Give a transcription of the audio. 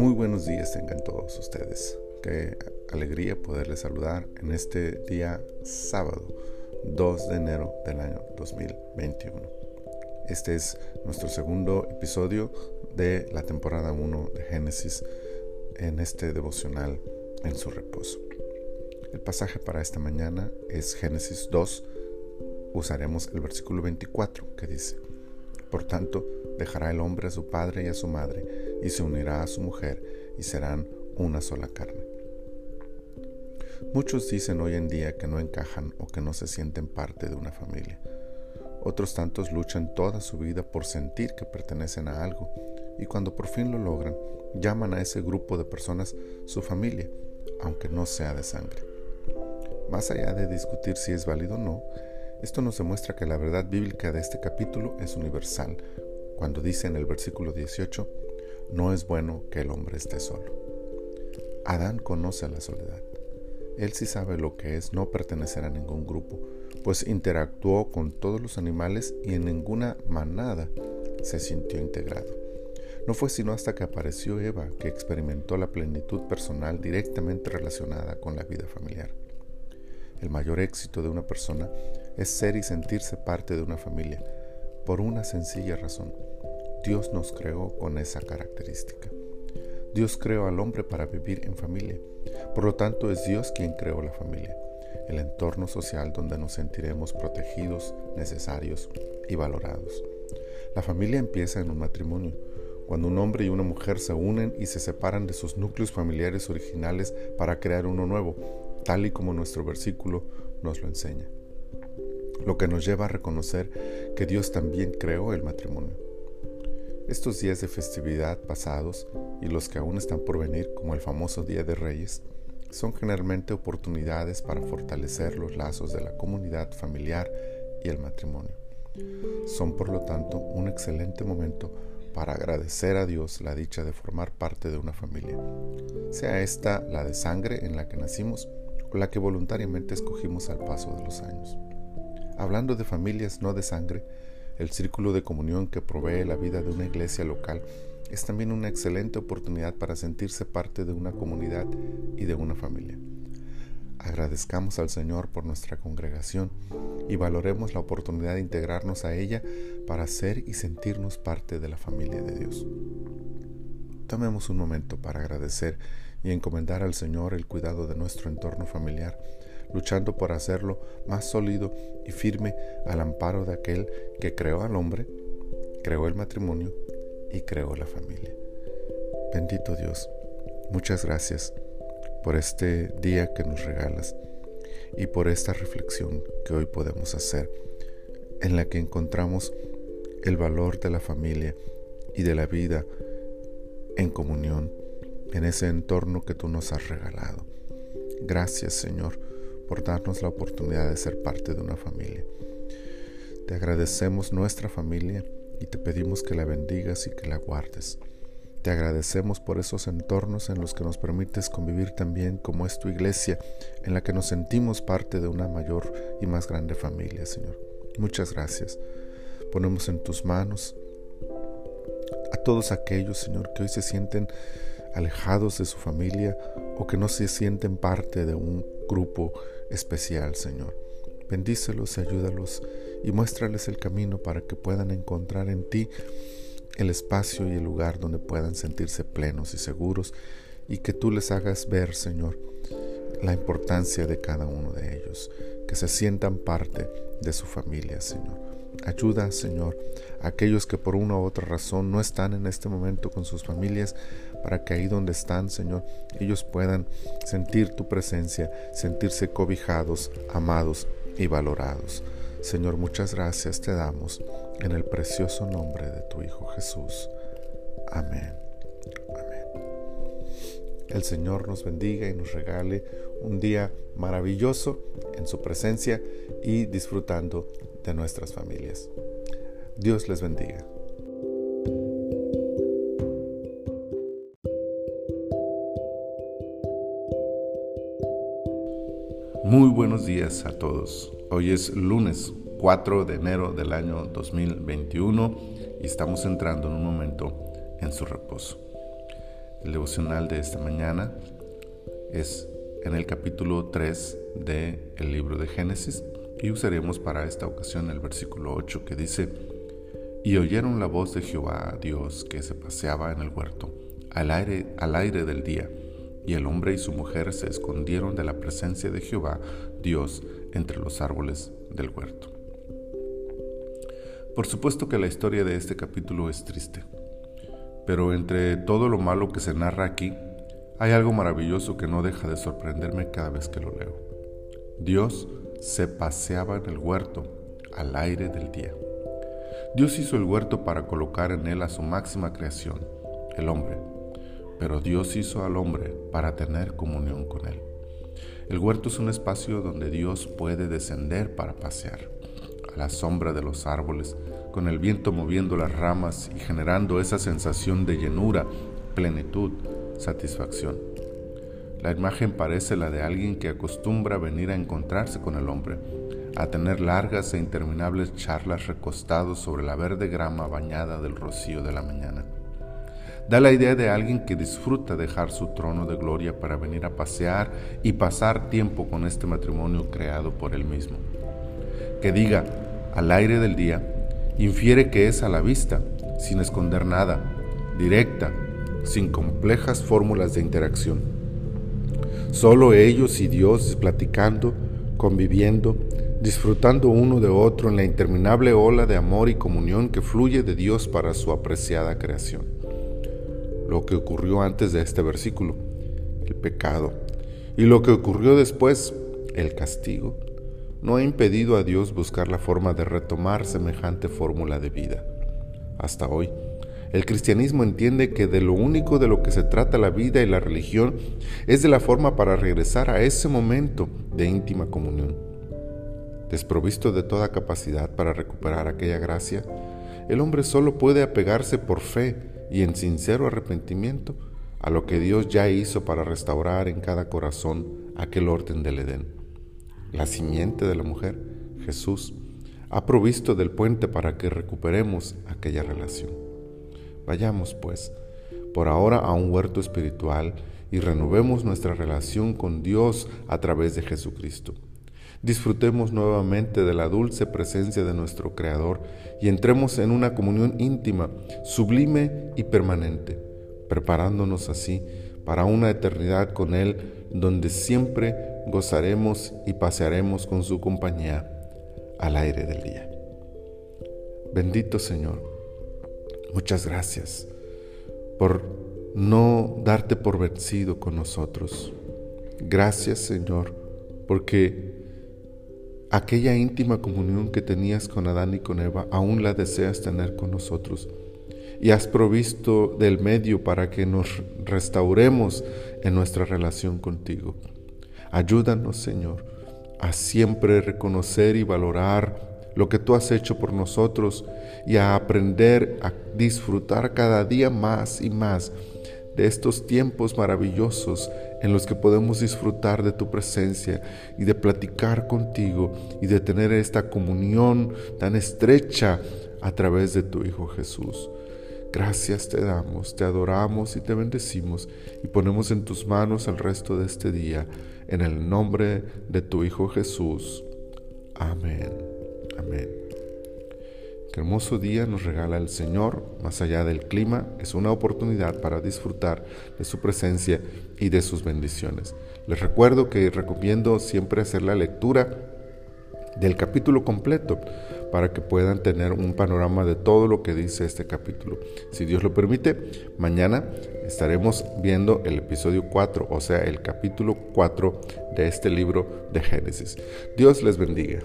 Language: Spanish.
Muy buenos días tengan todos ustedes. Qué alegría poderles saludar en este día sábado 2 de enero del año 2021. Este es nuestro segundo episodio de la temporada 1 de Génesis en este devocional en su reposo. El pasaje para esta mañana es Génesis 2. Usaremos el versículo 24 que dice, Por tanto, dejará el hombre a su padre y a su madre, y se unirá a su mujer, y serán una sola carne. Muchos dicen hoy en día que no encajan o que no se sienten parte de una familia. Otros tantos luchan toda su vida por sentir que pertenecen a algo, y cuando por fin lo logran, llaman a ese grupo de personas su familia, aunque no sea de sangre. Más allá de discutir si es válido o no, esto nos demuestra que la verdad bíblica de este capítulo es universal, cuando dice en el versículo 18, no es bueno que el hombre esté solo. Adán conoce la soledad. Él sí sabe lo que es no pertenecer a ningún grupo, pues interactuó con todos los animales y en ninguna manada se sintió integrado. No fue sino hasta que apareció Eva que experimentó la plenitud personal directamente relacionada con la vida familiar. El mayor éxito de una persona es ser y sentirse parte de una familia, por una sencilla razón. Dios nos creó con esa característica. Dios creó al hombre para vivir en familia. Por lo tanto, es Dios quien creó la familia, el entorno social donde nos sentiremos protegidos, necesarios y valorados. La familia empieza en un matrimonio, cuando un hombre y una mujer se unen y se separan de sus núcleos familiares originales para crear uno nuevo, tal y como nuestro versículo nos lo enseña. Lo que nos lleva a reconocer que Dios también creó el matrimonio. Estos días de festividad pasados y los que aún están por venir, como el famoso Día de Reyes, son generalmente oportunidades para fortalecer los lazos de la comunidad familiar y el matrimonio. Son por lo tanto un excelente momento para agradecer a Dios la dicha de formar parte de una familia, sea esta la de sangre en la que nacimos o la que voluntariamente escogimos al paso de los años. Hablando de familias no de sangre, el círculo de comunión que provee la vida de una iglesia local es también una excelente oportunidad para sentirse parte de una comunidad y de una familia. Agradezcamos al Señor por nuestra congregación y valoremos la oportunidad de integrarnos a ella para ser y sentirnos parte de la familia de Dios. Tomemos un momento para agradecer y encomendar al Señor el cuidado de nuestro entorno familiar luchando por hacerlo más sólido y firme al amparo de aquel que creó al hombre, creó el matrimonio y creó la familia. Bendito Dios, muchas gracias por este día que nos regalas y por esta reflexión que hoy podemos hacer, en la que encontramos el valor de la familia y de la vida en comunión en ese entorno que tú nos has regalado. Gracias Señor por darnos la oportunidad de ser parte de una familia. Te agradecemos nuestra familia y te pedimos que la bendigas y que la guardes. Te agradecemos por esos entornos en los que nos permites convivir también como es tu iglesia, en la que nos sentimos parte de una mayor y más grande familia, Señor. Muchas gracias. Ponemos en tus manos a todos aquellos, Señor, que hoy se sienten alejados de su familia o que no se sienten parte de un grupo especial, Señor. Bendícelos ayúdalos y muéstrales el camino para que puedan encontrar en ti el espacio y el lugar donde puedan sentirse plenos y seguros y que tú les hagas ver, Señor, la importancia de cada uno de ellos, que se sientan parte de su familia, Señor. Ayuda, Señor, a aquellos que por una u otra razón no están en este momento con sus familias, para que ahí donde están, Señor, ellos puedan sentir tu presencia, sentirse cobijados, amados y valorados. Señor, muchas gracias te damos en el precioso nombre de tu Hijo Jesús. Amén. Amén. El Señor nos bendiga y nos regale un día maravilloso en su presencia y disfrutando de nuestras familias. Dios les bendiga. Muy buenos días a todos. Hoy es lunes 4 de enero del año 2021 y estamos entrando en un momento en su reposo. El devocional de esta mañana es en el capítulo 3 del el libro de Génesis y usaremos para esta ocasión el versículo 8 que dice, y oyeron la voz de Jehová Dios que se paseaba en el huerto al aire, al aire del día, y el hombre y su mujer se escondieron de la presencia de Jehová Dios entre los árboles del huerto. Por supuesto que la historia de este capítulo es triste, pero entre todo lo malo que se narra aquí, hay algo maravilloso que no deja de sorprenderme cada vez que lo leo. Dios se paseaba en el huerto al aire del día. Dios hizo el huerto para colocar en él a su máxima creación, el hombre, pero Dios hizo al hombre para tener comunión con él. El huerto es un espacio donde Dios puede descender para pasear, a la sombra de los árboles, con el viento moviendo las ramas y generando esa sensación de llenura, plenitud, satisfacción. La imagen parece la de alguien que acostumbra venir a encontrarse con el hombre, a tener largas e interminables charlas recostados sobre la verde grama bañada del rocío de la mañana. Da la idea de alguien que disfruta dejar su trono de gloria para venir a pasear y pasar tiempo con este matrimonio creado por él mismo. Que diga, al aire del día, infiere que es a la vista, sin esconder nada, directa, sin complejas fórmulas de interacción. Solo ellos y Dios platicando, conviviendo, disfrutando uno de otro en la interminable ola de amor y comunión que fluye de Dios para su apreciada creación. Lo que ocurrió antes de este versículo, el pecado, y lo que ocurrió después, el castigo, no ha impedido a Dios buscar la forma de retomar semejante fórmula de vida. Hasta hoy, el cristianismo entiende que de lo único de lo que se trata la vida y la religión es de la forma para regresar a ese momento de íntima comunión. Desprovisto de toda capacidad para recuperar aquella gracia, el hombre solo puede apegarse por fe y en sincero arrepentimiento a lo que Dios ya hizo para restaurar en cada corazón aquel orden del Edén. La simiente de la mujer, Jesús, ha provisto del puente para que recuperemos aquella relación. Vayamos, pues, por ahora a un huerto espiritual y renovemos nuestra relación con Dios a través de Jesucristo. Disfrutemos nuevamente de la dulce presencia de nuestro Creador y entremos en una comunión íntima, sublime y permanente, preparándonos así para una eternidad con Él donde siempre gozaremos y pasearemos con su compañía al aire del día. Bendito Señor Muchas gracias por no darte por vencido con nosotros. Gracias Señor, porque aquella íntima comunión que tenías con Adán y con Eva, aún la deseas tener con nosotros. Y has provisto del medio para que nos restauremos en nuestra relación contigo. Ayúdanos, Señor, a siempre reconocer y valorar lo que tú has hecho por nosotros y a aprender a disfrutar cada día más y más de estos tiempos maravillosos en los que podemos disfrutar de tu presencia y de platicar contigo y de tener esta comunión tan estrecha a través de tu Hijo Jesús. Gracias te damos, te adoramos y te bendecimos y ponemos en tus manos el resto de este día, en el nombre de tu Hijo Jesús. Amén. Amén. Qué hermoso día nos regala el Señor, más allá del clima, es una oportunidad para disfrutar de su presencia y de sus bendiciones. Les recuerdo que recomiendo siempre hacer la lectura del capítulo completo para que puedan tener un panorama de todo lo que dice este capítulo. Si Dios lo permite, mañana estaremos viendo el episodio 4, o sea, el capítulo 4 de este libro de Génesis. Dios les bendiga.